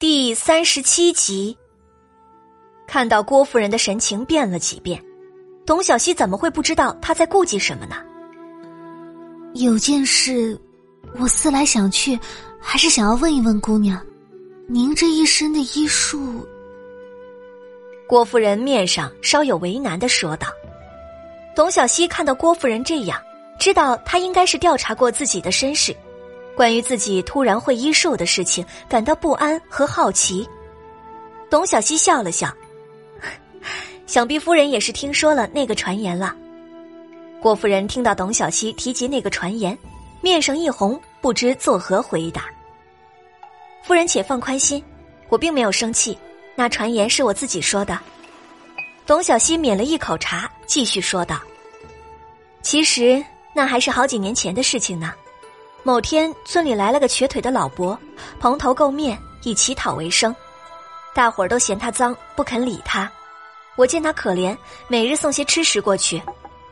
第三十七集，看到郭夫人的神情变了几变，董小希怎么会不知道她在顾忌什么呢？有件事，我思来想去，还是想要问一问姑娘，您这一身的医术。郭夫人面上稍有为难的说道。董小希看到郭夫人这样，知道她应该是调查过自己的身世。关于自己突然会医术的事情，感到不安和好奇。董小希笑了笑，想必夫人也是听说了那个传言了。郭夫人听到董小希提及那个传言，面上一红，不知作何回答。夫人且放宽心，我并没有生气，那传言是我自己说的。董小希抿了一口茶，继续说道：“其实那还是好几年前的事情呢。”某天，村里来了个瘸腿的老伯，蓬头垢面，以乞讨为生。大伙儿都嫌他脏，不肯理他。我见他可怜，每日送些吃食过去。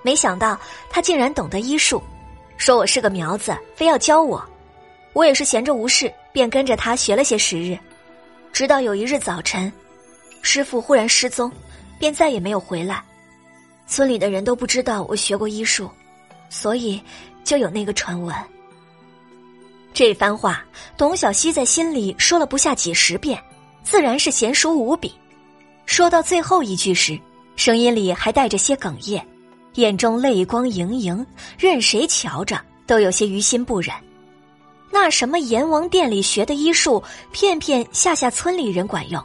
没想到他竟然懂得医术，说我是个苗子，非要教我。我也是闲着无事，便跟着他学了些时日。直到有一日早晨，师傅忽然失踪，便再也没有回来。村里的人都不知道我学过医术，所以就有那个传闻。这番话，董小希在心里说了不下几十遍，自然是娴熟无比。说到最后一句时，声音里还带着些哽咽，眼中泪光盈盈，任谁瞧着都有些于心不忍。那什么阎王殿里学的医术，骗骗下下村里人管用，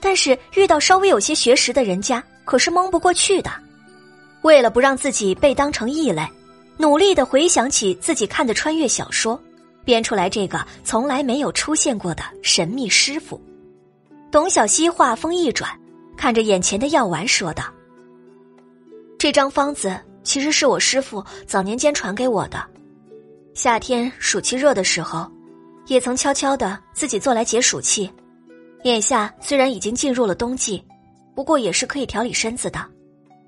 但是遇到稍微有些学识的人家，可是蒙不过去的。为了不让自己被当成异类，努力的回想起自己看的穿越小说。编出来这个从来没有出现过的神秘师傅，董小希话锋一转，看着眼前的药丸说道：“这张方子其实是我师傅早年间传给我的，夏天暑气热的时候，也曾悄悄的自己做来解暑气。眼下虽然已经进入了冬季，不过也是可以调理身子的。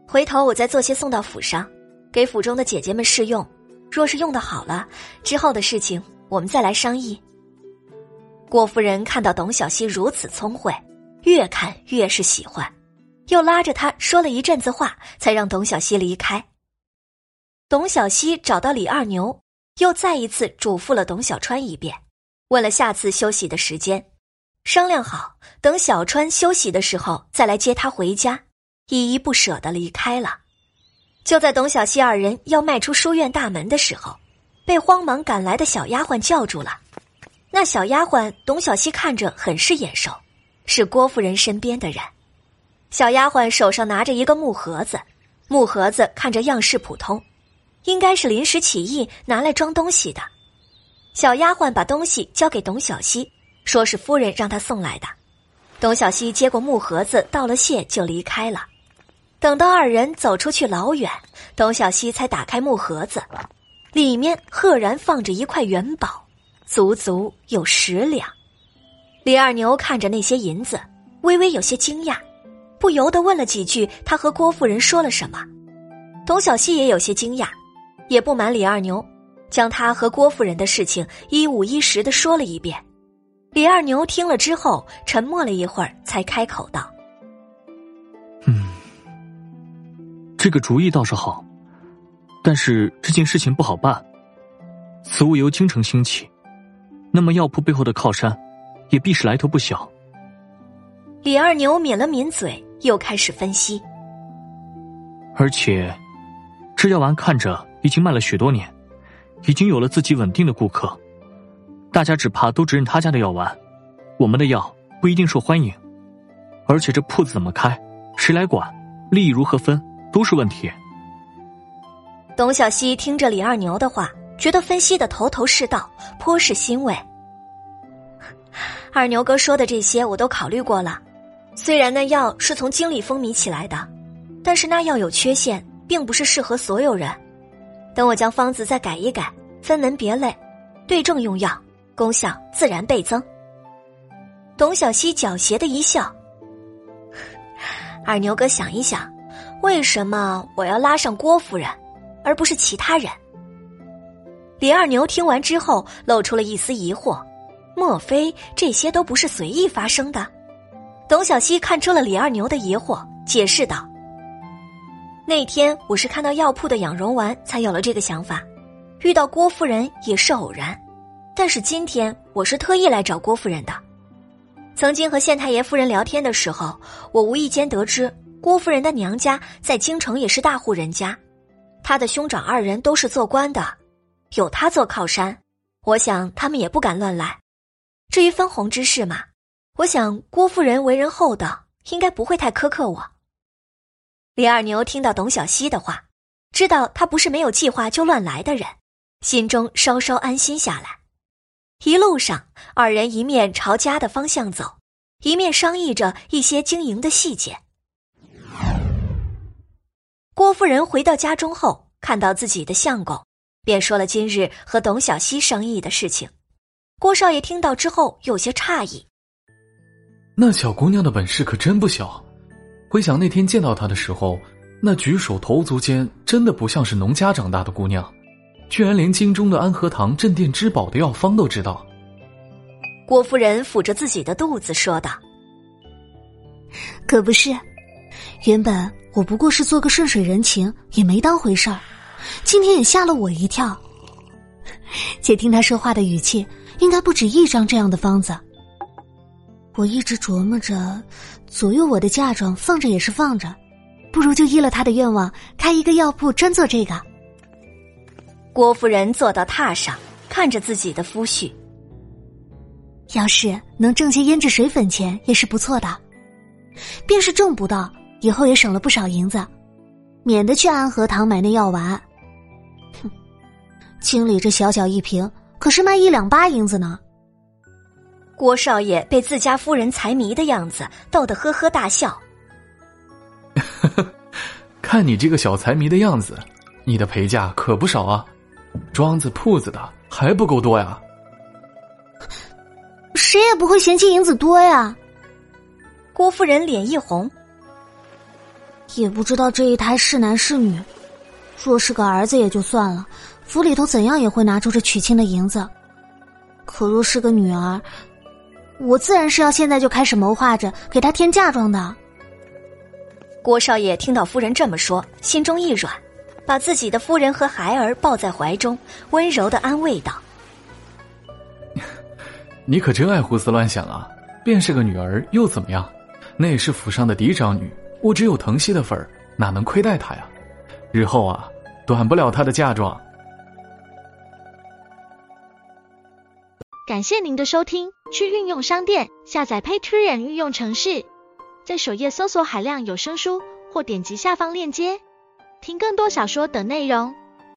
回头我再做些送到府上，给府中的姐姐们试用。若是用的好了，之后的事情。”我们再来商议。郭夫人看到董小希如此聪慧，越看越是喜欢，又拉着他说了一阵子话，才让董小希离开。董小希找到李二牛，又再一次嘱咐了董小川一遍，问了下次休息的时间，商量好等小川休息的时候再来接他回家，依依不舍的离开了。就在董小希二人要迈出书院大门的时候。被慌忙赶来的小丫鬟叫住了。那小丫鬟董小希看着很是眼熟，是郭夫人身边的人。小丫鬟手上拿着一个木盒子，木盒子看着样式普通，应该是临时起意拿来装东西的。小丫鬟把东西交给董小希，说是夫人让她送来的。董小希接过木盒子，道了谢就离开了。等到二人走出去老远，董小希才打开木盒子。里面赫然放着一块元宝，足足有十两。李二牛看着那些银子，微微有些惊讶，不由得问了几句：“他和郭夫人说了什么？”董小希也有些惊讶，也不瞒李二牛，将他和郭夫人的事情一五一十的说了一遍。李二牛听了之后，沉默了一会儿，才开口道：“嗯，这个主意倒是好。”但是这件事情不好办。此物由京城兴起，那么药铺背后的靠山，也必是来头不小。李二牛抿了抿嘴，又开始分析。而且，这药丸看着已经卖了许多年，已经有了自己稳定的顾客，大家只怕都只认他家的药丸，我们的药不一定受欢迎。而且这铺子怎么开，谁来管，利益如何分，都是问题。董小希听着李二牛的话，觉得分析的头头是道，颇是欣慰。二牛哥说的这些我都考虑过了，虽然那药是从京里风靡起来的，但是那药有缺陷，并不是适合所有人。等我将方子再改一改，分门别类，对症用药，功效自然倍增。董小希狡黠的一笑：“二牛哥想一想，为什么我要拉上郭夫人？”而不是其他人。李二牛听完之后，露出了一丝疑惑，莫非这些都不是随意发生的？董小希看出了李二牛的疑惑，解释道：“那天我是看到药铺的养荣丸，才有了这个想法。遇到郭夫人也是偶然，但是今天我是特意来找郭夫人的。曾经和县太爷夫人聊天的时候，我无意间得知郭夫人的娘家在京城也是大户人家，他的兄长二人都是做官的，有他做靠山，我想他们也不敢乱来。至于分红之事嘛。”我想郭夫人为人厚道，应该不会太苛刻我。李二牛听到董小希的话，知道他不是没有计划就乱来的人，心中稍稍安心下来。一路上，二人一面朝家的方向走，一面商议着一些经营的细节。郭夫人回到家中后，看到自己的相公，便说了今日和董小希商议的事情。郭少爷听到之后，有些诧异。那小姑娘的本事可真不小，回想那天见到她的时候，那举手投足间真的不像是农家长大的姑娘，居然连京中的安和堂镇店之宝的药方都知道。郭夫人抚着自己的肚子说道：“可不是，原本我不过是做个顺水人情，也没当回事儿，今天也吓了我一跳。且听他说话的语气，应该不止一张这样的方子。”我一直琢磨着，左右我的嫁妆放着也是放着，不如就依了他的愿望，开一个药铺专做这个。郭夫人坐到榻上，看着自己的夫婿，要是能挣些胭脂水粉钱也是不错的，便是挣不到，以后也省了不少银子，免得去安和堂买那药丸。哼，清理这小小一瓶，可是卖一两八银子呢。郭少爷被自家夫人财迷的样子逗得呵呵大笑。看你这个小财迷的样子，你的陪嫁可不少啊，庄子铺子的还不够多呀。谁也不会嫌弃银子多呀。郭夫人脸一红，也不知道这一胎是男是女。若是个儿子也就算了，府里头怎样也会拿出这娶亲的银子。可若是个女儿，我自然是要现在就开始谋划着给她添嫁妆的。郭少爷听到夫人这么说，心中一软，把自己的夫人和孩儿抱在怀中，温柔的安慰道：“ 你可真爱胡思乱想啊！便是个女儿又怎么样？那也是府上的嫡长女，我只有疼惜的份儿，哪能亏待她呀？日后啊，短不了她的嫁妆。”感谢您的收听，去运用商店下载 Patreon 运用城市，在首页搜索海量有声书，或点击下方链接听更多小说等内容。